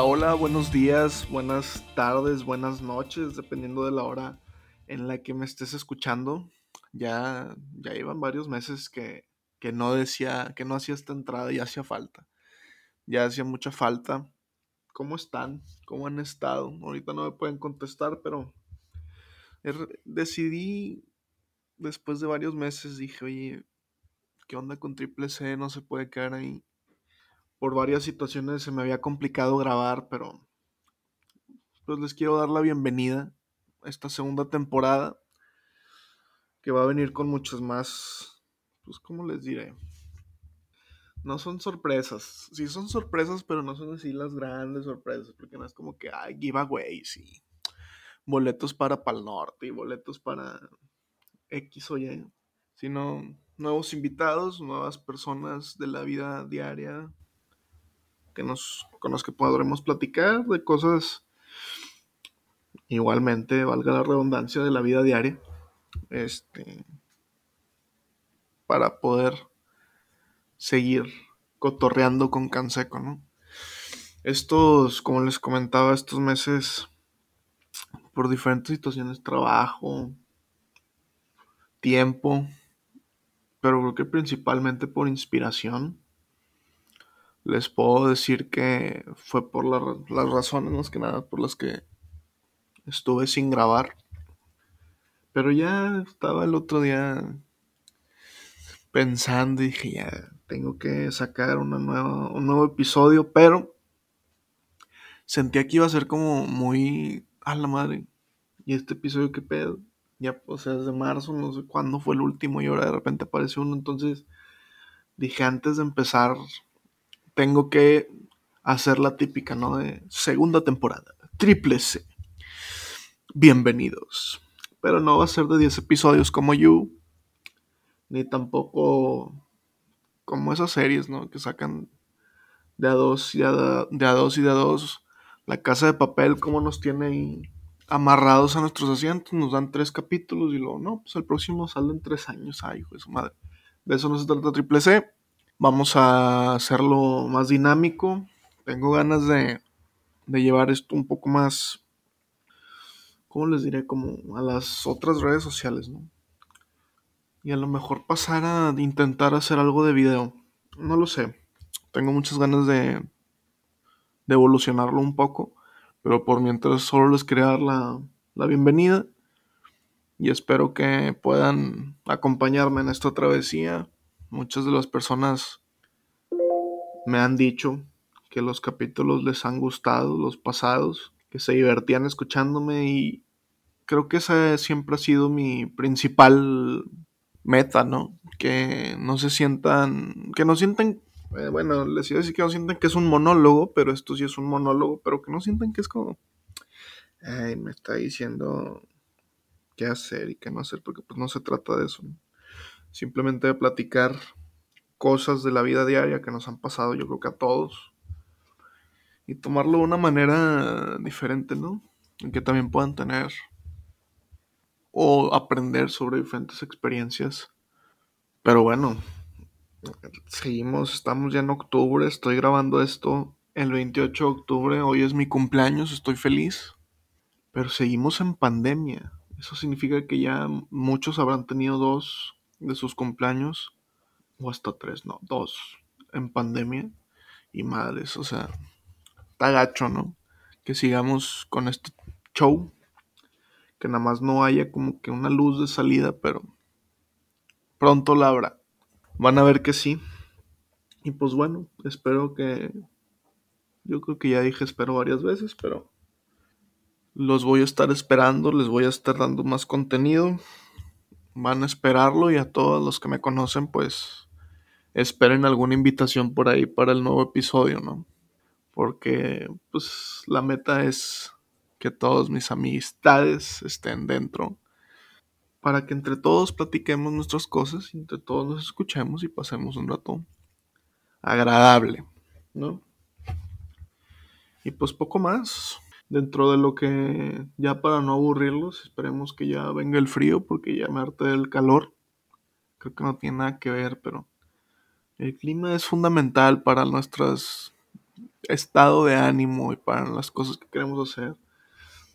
Hola, buenos días, buenas tardes, buenas noches, dependiendo de la hora en la que me estés escuchando. Ya, ya llevan varios meses que, que no decía, que no hacía esta entrada y hacía falta. Ya hacía mucha falta. ¿Cómo están? ¿Cómo han estado? Ahorita no me pueden contestar, pero er- decidí, después de varios meses, dije, oye, ¿qué onda con Triple C? No se puede quedar ahí. Por varias situaciones se me había complicado grabar, pero pues les quiero dar la bienvenida a esta segunda temporada que va a venir con muchas más, pues ¿cómo les diré? No son sorpresas, sí son sorpresas, pero no son así las grandes sorpresas, porque no es como que hay giveaways y boletos para Pal Norte y boletos para X o Y, sino nuevos invitados, nuevas personas de la vida diaria con los que podremos platicar de cosas igualmente, valga la redundancia, de la vida diaria. Este, para poder seguir cotorreando con Canseco. Estos, como les comentaba, estos meses, por diferentes situaciones, trabajo, tiempo, pero creo que principalmente por inspiración, les puedo decir que fue por la, las razones más que nada por las que estuve sin grabar. Pero ya estaba el otro día pensando y dije, ya tengo que sacar una nueva, un nuevo episodio, pero sentía que iba a ser como muy a la madre. ¿Y este episodio qué pedo? Ya, o sea, desde marzo, no sé cuándo fue el último y ahora de repente apareció uno. Entonces dije, antes de empezar, tengo que hacer la típica, ¿no? De segunda temporada, triple C. Bienvenidos. Pero no va a ser de 10 episodios como You, ni tampoco como esas series, ¿no? Que sacan de a dos y a, de a dos y de a dos. La casa de papel, como nos tiene ahí amarrados a nuestros asientos, nos dan tres capítulos y luego, no, pues el próximo sale en tres años. Ay, hijo de su madre. De eso no se trata Triple C. Vamos a hacerlo más dinámico. Tengo ganas de, de llevar esto un poco más, ¿cómo les diré? Como a las otras redes sociales, ¿no? Y a lo mejor pasar a intentar hacer algo de video. No lo sé. Tengo muchas ganas de, de evolucionarlo un poco. Pero por mientras solo les quería dar la, la bienvenida. Y espero que puedan acompañarme en esta travesía. Muchas de las personas me han dicho que los capítulos les han gustado, los pasados, que se divertían escuchándome y creo que esa siempre ha sido mi principal meta, ¿no? Que no se sientan, que no sientan, eh, bueno, les iba a decir que no sientan que es un monólogo, pero esto sí es un monólogo, pero que no sientan que es como, ay, me está diciendo qué hacer y qué no hacer, porque pues no se trata de eso. Simplemente de platicar cosas de la vida diaria que nos han pasado, yo creo que a todos, y tomarlo de una manera diferente, ¿no? En que también puedan tener o aprender sobre diferentes experiencias. Pero bueno, seguimos, estamos ya en octubre, estoy grabando esto el 28 de octubre, hoy es mi cumpleaños, estoy feliz, pero seguimos en pandemia. Eso significa que ya muchos habrán tenido dos de sus cumpleaños, o hasta tres, no, dos en pandemia. Y madres, o sea, está gacho, ¿no? Que sigamos con este show, que nada más no haya como que una luz de salida, pero pronto la habrá. Van a ver que sí. Y pues bueno, espero que... Yo creo que ya dije espero varias veces, pero los voy a estar esperando, les voy a estar dando más contenido. Van a esperarlo y a todos los que me conocen, pues esperen alguna invitación por ahí para el nuevo episodio, ¿no? Porque pues la meta es que todos mis amistades estén dentro para que entre todos platiquemos nuestras cosas entre todos nos escuchemos y pasemos un rato agradable, ¿no? Y pues poco más. Dentro de lo que ya para no aburrirlos, esperemos que ya venga el frío porque ya me harté del calor. Creo que no tiene nada que ver, pero el clima es fundamental para nuestras estado de ánimo y para las cosas que queremos hacer.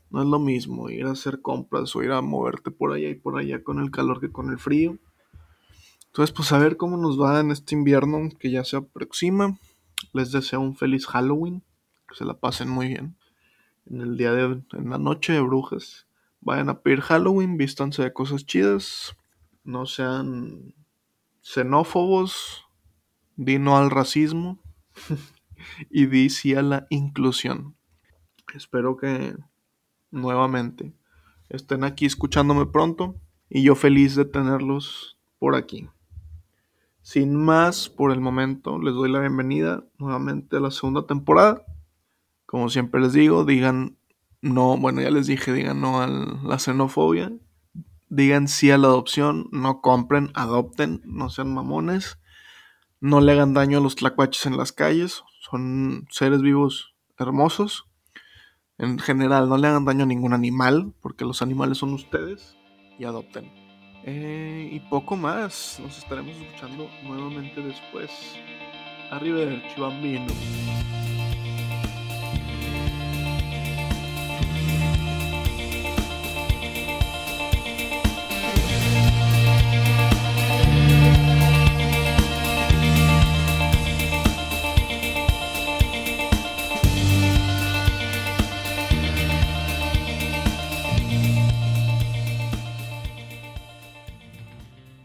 No es lo mismo ir a hacer compras o ir a moverte por allá y por allá con el calor que con el frío. Entonces, pues a ver cómo nos va en este invierno que ya se aproxima. Les deseo un feliz Halloween. Que se la pasen muy bien. En el día de en la noche de brujas. Vayan a pedir Halloween, vístanse de cosas chidas. No sean xenófobos. Di no al racismo. y di sí a la inclusión. Espero que nuevamente estén aquí escuchándome pronto. Y yo feliz de tenerlos por aquí. Sin más, por el momento, les doy la bienvenida nuevamente a la segunda temporada. Como siempre les digo, digan no, bueno, ya les dije, digan no a la xenofobia. Digan sí a la adopción, no compren, adopten, no sean mamones. No le hagan daño a los tlacuaches en las calles, son seres vivos hermosos. En general, no le hagan daño a ningún animal, porque los animales son ustedes, y adopten. Eh, y poco más, nos estaremos escuchando nuevamente después. Arrivederci, bambino.